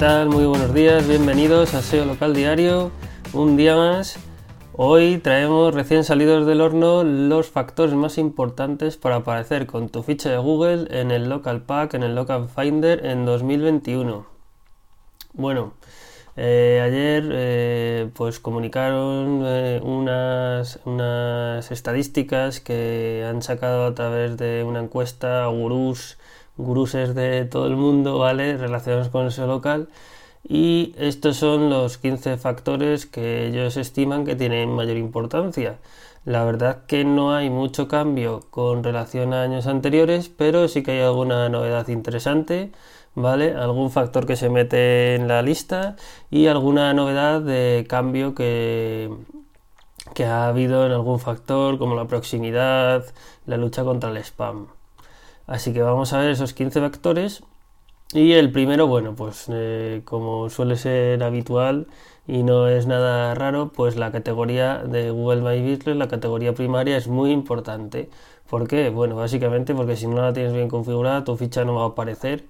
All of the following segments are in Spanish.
Muy buenos días, bienvenidos a SEO Local Diario, un día más. Hoy traemos recién salidos del horno los factores más importantes para aparecer con tu ficha de Google en el Local Pack, en el Local Finder en 2021. Bueno, eh, ayer eh, pues comunicaron eh, unas, unas estadísticas que han sacado a través de una encuesta a gurús guruses de todo el mundo, ¿vale? Relacionados con ese local. Y estos son los 15 factores que ellos estiman que tienen mayor importancia. La verdad que no hay mucho cambio con relación a años anteriores, pero sí que hay alguna novedad interesante, ¿vale? Algún factor que se mete en la lista y alguna novedad de cambio que, que ha habido en algún factor como la proximidad, la lucha contra el spam. Así que vamos a ver esos 15 vectores. Y el primero, bueno, pues eh, como suele ser habitual y no es nada raro, pues la categoría de Google My Business, la categoría primaria es muy importante. ¿Por qué? Bueno, básicamente porque si no la tienes bien configurada, tu ficha no va a aparecer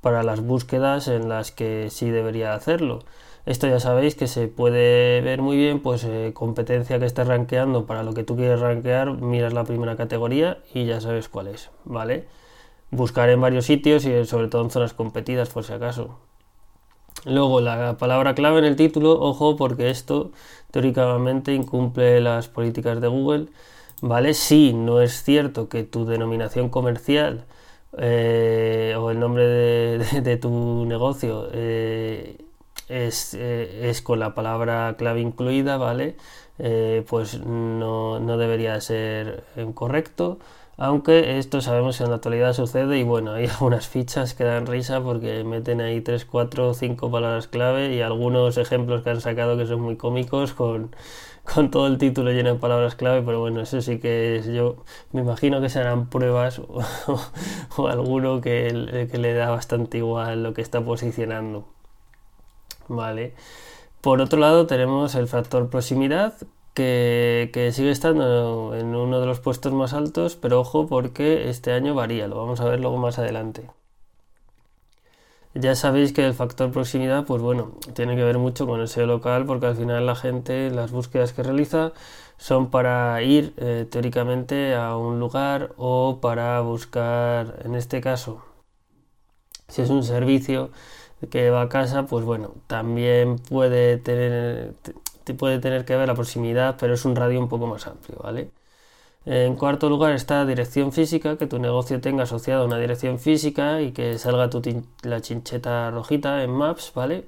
para las búsquedas en las que sí debería hacerlo. Esto ya sabéis que se puede ver muy bien, pues eh, competencia que estés rankeando para lo que tú quieres rankear, miras la primera categoría y ya sabes cuál es, ¿vale? Buscar en varios sitios y sobre todo en zonas competidas por si acaso. Luego la palabra clave en el título, ojo porque esto teóricamente incumple las políticas de Google, ¿vale? Si no es cierto que tu denominación comercial eh, o el nombre de, tu negocio eh, es, eh, es, con la palabra clave incluida, ¿vale? pues no, no debería ser correcto aunque esto sabemos que en la actualidad sucede y bueno, hay algunas fichas que dan risa porque meten ahí 3, 4, 5 palabras clave y algunos ejemplos que han sacado que son muy cómicos con, con todo el título lleno de palabras clave, pero bueno, eso sí que es, yo me imagino que serán pruebas o, alguno que, que, le da bastante igual lo que está posicionando. Vale. Por otro lado tenemos el factor proximidad que, sigue estando en uno de los puestos más altos, pero ojo porque este año varía, lo vamos a ver luego más adelante. Ya sabéis que el factor proximidad, pues bueno, tiene que ver mucho con el SEO local, porque al final la gente, las búsquedas que realiza son para ir eh, teóricamente a un lugar o para buscar, en este caso, si es un servicio que va a casa, pues bueno, también puede tener, puede tener que ver la proximidad, pero es un radio un poco más amplio, ¿vale? En cuarto lugar está dirección física, que tu negocio tenga asociado una dirección física y que salga tu la chincheta rojita en Maps, ¿vale?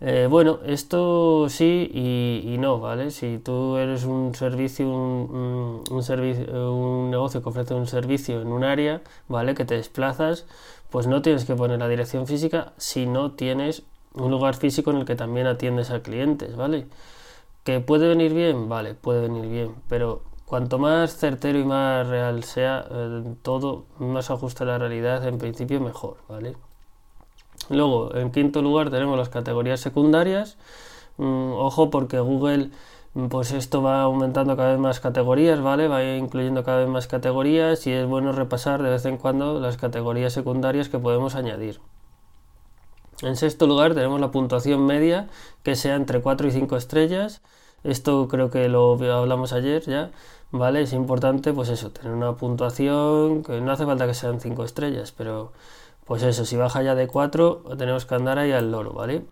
Eh, bueno, esto sí y, no, ¿vale? Si tú eres un servicio, un, servicio, un negocio que ofrece un servicio en un área, ¿vale? Que te desplazas, pues no tienes que poner la dirección física si no tienes un lugar físico en el que también atiendes a clientes, ¿vale? ¿Que puede venir bien? Vale, puede venir bien, pero cuanto más certero y más real sea eh, todo, más ajusta a la realidad, en principio mejor, ¿vale? Luego, en quinto lugar tenemos las categorías secundarias. Mm, ojo porque Google, pues esto va aumentando cada vez más categorías, ¿vale? Va incluyendo cada vez más categorías y es bueno repasar de vez en cuando las categorías secundarias que podemos añadir. En sexto lugar tenemos la puntuación media, que sea entre 4 y 5 estrellas. Esto creo que lo hablamos ayer ya, ¿vale? Es importante, pues eso, tener una puntuación que no hace falta que sean 5 estrellas, pero pues eso, si baja ya de 4, tenemos que andar ahí al loro, ¿vale?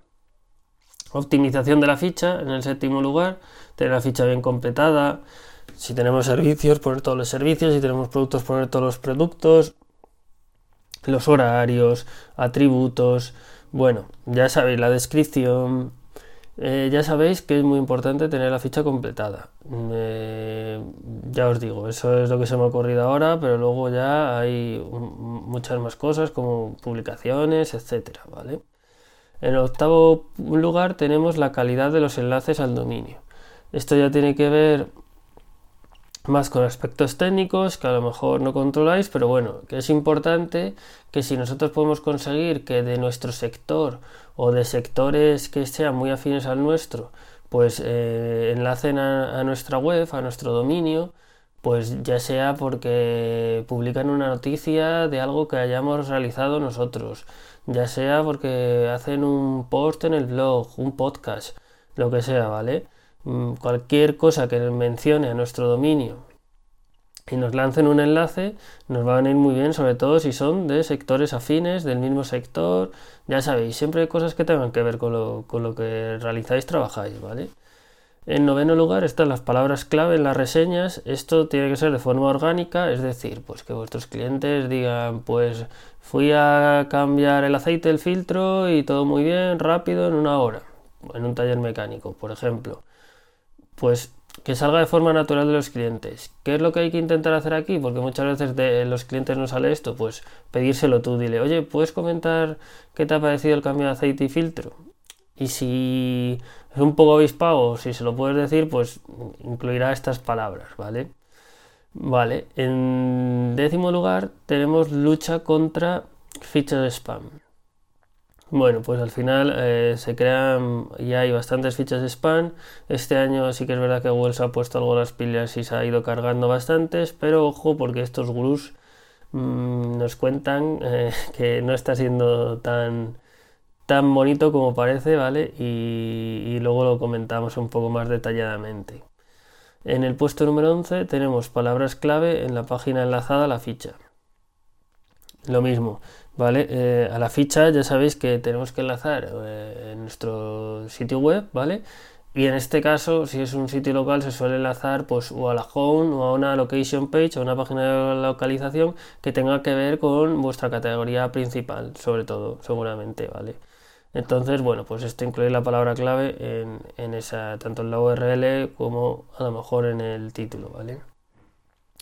Optimización de la ficha, en el séptimo lugar, tener la ficha bien completada. Si tenemos servicios, poner todos los servicios. Si tenemos productos, poner todos los productos. Los horarios, atributos, bueno, ya sabéis la descripción. Eh, ya sabéis que es muy importante tener la ficha completada. Eh, ya os digo, eso es lo que se me ha ocurrido ahora, pero luego ya hay muchas más cosas como publicaciones, etcétera, ¿vale? En octavo lugar tenemos la calidad de los enlaces al dominio. Esto ya tiene que ver más con aspectos técnicos que a lo mejor no controláis, pero bueno, que es importante que si nosotros podemos conseguir que de nuestro sector o de sectores que sean muy afines al nuestro, pues eh, enlacen a, nuestra web, a nuestro dominio, Pues ya sea porque publican una noticia de algo que hayamos realizado nosotros, ya sea porque hacen un post en el blog, un podcast, lo que sea, ¿vale? Mm, cualquier cosa que mencione a nuestro dominio y nos lancen un enlace, nos va a venir muy bien, sobre todo si son de sectores afines, del mismo sector, ya sabéis, siempre hay cosas que tengan que ver con lo, con lo que realizáis, trabajáis, ¿vale? En noveno lugar están las palabras clave en las reseñas. Esto tiene que ser de forma orgánica, es decir, pues que vuestros clientes digan, pues fui a cambiar el aceite del filtro y todo muy bien, rápido, en una hora, en un taller mecánico, por ejemplo. Pues que salga de forma natural de los clientes. ¿Qué es lo que hay que intentar hacer aquí? Porque muchas veces de los clientes no sale esto, pues pedírselo tú, dile, oye, ¿puedes comentar qué te ha parecido el cambio de aceite y filtro? Y si es un poco avispado, si se lo puedes decir, pues incluirá estas palabras, ¿vale? Vale, en décimo lugar tenemos lucha contra fichas de spam. Bueno, pues al final eh, se crean, ya hay bastantes fichas de spam. Este año sí que es verdad que Google ha puesto algo las pilas y se ha ido cargando bastantes, pero ojo porque estos gurús mm, nos cuentan eh, que no está siendo tan, tan bonito como parece, ¿vale? Y, luego lo comentamos un poco más detalladamente. En el puesto número 11 tenemos palabras clave en la página enlazada a la ficha. Lo mismo, ¿vale? Eh, a la ficha ya sabéis que tenemos que enlazar eh, en nuestro sitio web, ¿vale? Y en este caso, si es un sitio local, se suele enlazar pues o a la home o a una location page o una página de localización que tenga que ver con vuestra categoría principal, sobre todo, seguramente, ¿vale? Entonces, bueno, pues esto incluye la palabra clave en, esa, tanto en la URL como a lo mejor en el título, ¿vale?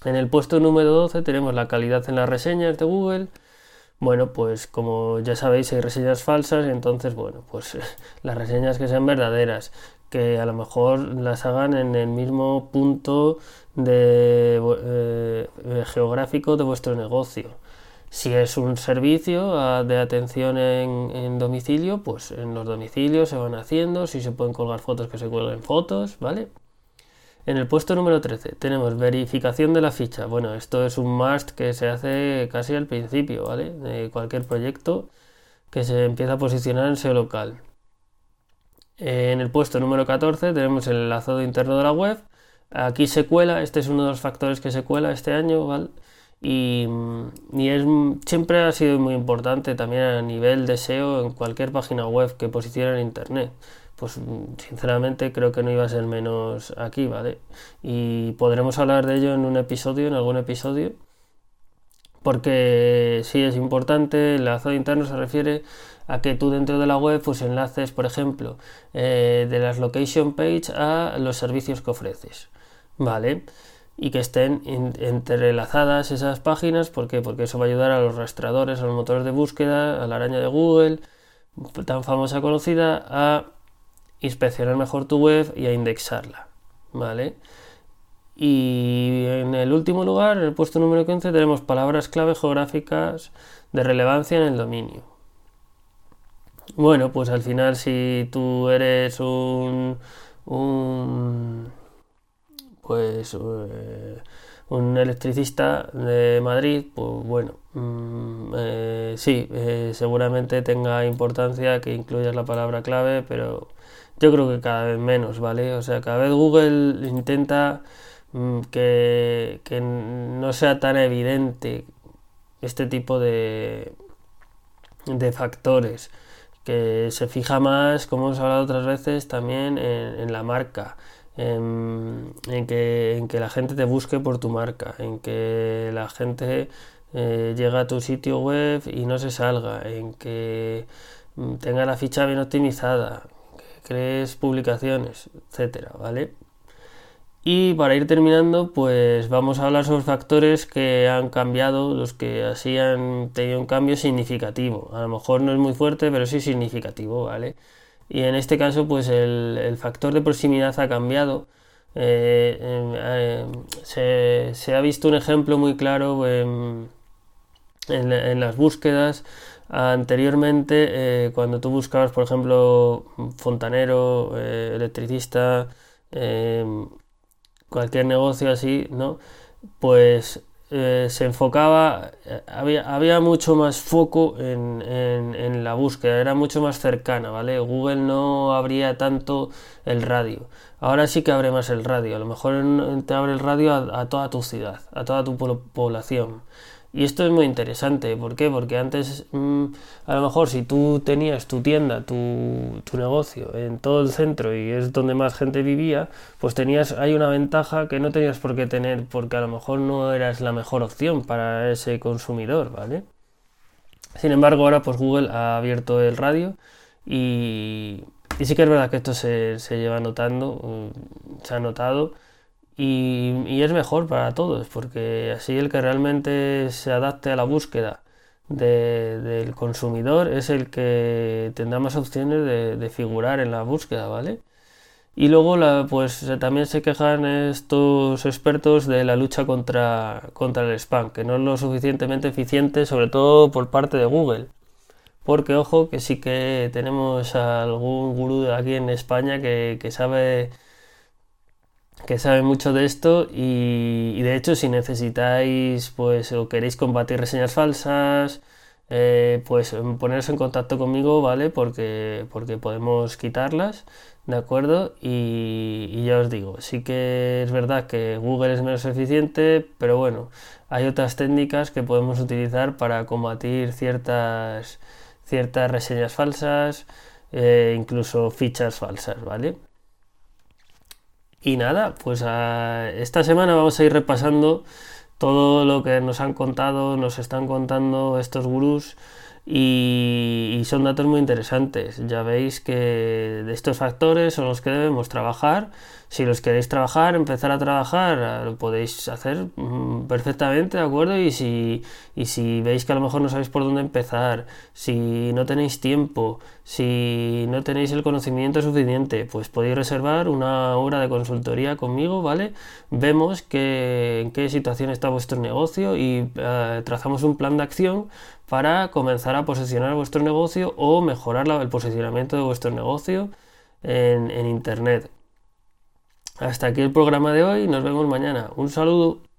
En el puesto número 12 tenemos la calidad en las reseñas de Google. Bueno, pues como ya sabéis hay reseñas falsas, entonces bueno, pues las reseñas que sean verdaderas, que a lo mejor las hagan en el mismo punto de, eh, geográfico de vuestro negocio. Si es un servicio ah, de atención en, domicilio, pues en los domicilios se van haciendo, si se pueden colgar fotos, que se cuelguen fotos, ¿vale? En el puesto número 13 tenemos verificación de la ficha. Bueno, esto es un must que se hace casi al principio, ¿vale? De cualquier proyecto que se empieza a posicionar en SEO local. En el puesto número 14 tenemos el enlazado interno de la web. Aquí se cuela, este es uno de los factores que se cuela este año, y, es, siempre ha sido muy importante también a nivel de SEO en cualquier página web que posicione en Internet. Pues sinceramente creo que no iba a ser menos aquí, ¿vale? Y podremos hablar de ello en un episodio, en algún episodio, porque sí es importante, el enlace interno se refiere a que tú dentro de la web pues enlaces, por ejemplo, eh, de las location page a los servicios que ofreces, ¿vale? y que estén entrelazadas esas páginas. ¿Por qué? Porque eso va a ayudar a los rastreadores, a los motores de búsqueda, a la araña de Google, tan famosa conocida, a inspeccionar mejor tu web y a indexarla. ¿Vale? Y en el último lugar, en el puesto número 15, tenemos palabras clave geográficas de relevancia en el dominio. Bueno, pues al final si tú eres un, un pues eh, un electricista de Madrid, pues bueno, mm, eh, sí, eh, seguramente tenga importancia que incluyas la palabra clave, pero yo creo que cada vez menos, ¿vale? O sea, cada vez Google intenta mm, que, no sea tan evidente este tipo de, de factores que se fija más, como hemos hablado otras veces, también en la marca, en, que, en, que, la gente te busque por tu marca, en que la gente eh, llegue a tu sitio web y no se salga, en que mm, tenga la ficha bien optimizada, crees publicaciones, etcétera, ¿vale? Y para ir terminando, pues vamos a hablar sobre factores que han cambiado, los que así han tenido un cambio significativo. A lo mejor no es muy fuerte, pero sí significativo, ¿vale? y en este caso pues el, factor de proximidad ha cambiado. Eh, eh, se, ha visto un ejemplo muy claro en, las búsquedas. Anteriormente, eh, cuando tú buscabas, por ejemplo, fontanero, electricista, cualquier negocio así, ¿no? pues eh, se enfocaba, eh, había, había, mucho más foco en, en, la búsqueda, era mucho más cercana, ¿vale? Google no abría tanto el radio. Ahora sí que abre más el radio, a lo mejor te abre el radio a toda tu ciudad, a toda tu población. Y esto es muy interesante, ¿por qué? Porque antes, mm, a lo mejor si tú tenías tu tienda, tu, negocio en todo el centro y es donde más gente vivía, pues tenías, hay una ventaja que no tenías por qué tener, porque a lo mejor no eras la mejor opción para ese consumidor, ¿vale? Sin embargo, ahora pues Google ha abierto el radio y, y sí que es verdad que esto se, se lleva notando, mm, se ha notado y, es mejor para todos, porque así el que realmente se adapte a la búsqueda del consumidor es el que tendrá más opciones de, figurar en la búsqueda, ¿vale? Y luego pues también se quejan estos expertos de la lucha contra, contra el spam, que no es lo suficientemente eficiente, sobre todo por parte de Google. Porque ojo que sí que tenemos algún gurú aquí en España que, que sabe que sabe mucho de esto y, de hecho si necesitáis pues o queréis combatir reseñas falsas eh, pues poneros en contacto conmigo vale porque porque podemos quitarlas de acuerdo y, ya os digo sí que es verdad que Google es menos eficiente pero bueno hay otras técnicas que podemos utilizar para combatir ciertas ciertas reseñas falsas eh, incluso fichas falsas vale y nada, pues esta semana vamos a ir repasando todo lo que nos han contado, nos están contando estos gurús y, son datos muy interesantes. Ya veis que de estos factores son los que debemos trabajar. Si los queréis trabajar, empezar a trabajar, lo podéis hacer mm, perfectamente, ¿de acuerdo? Y si, y si veis que a lo mejor no sabéis por dónde empezar, si no tenéis tiempo, si no tenéis el conocimiento suficiente, pues podéis reservar una hora de consultoría conmigo, ¿vale? Vemos en qué situación está vuestro negocio y eh, trazamos un plan de acción para comenzar a posicionar vuestro negocio o mejorar el posicionamiento de vuestro negocio en Internet. Hasta aquí el programa de hoy, nos vemos mañana. Un saludo.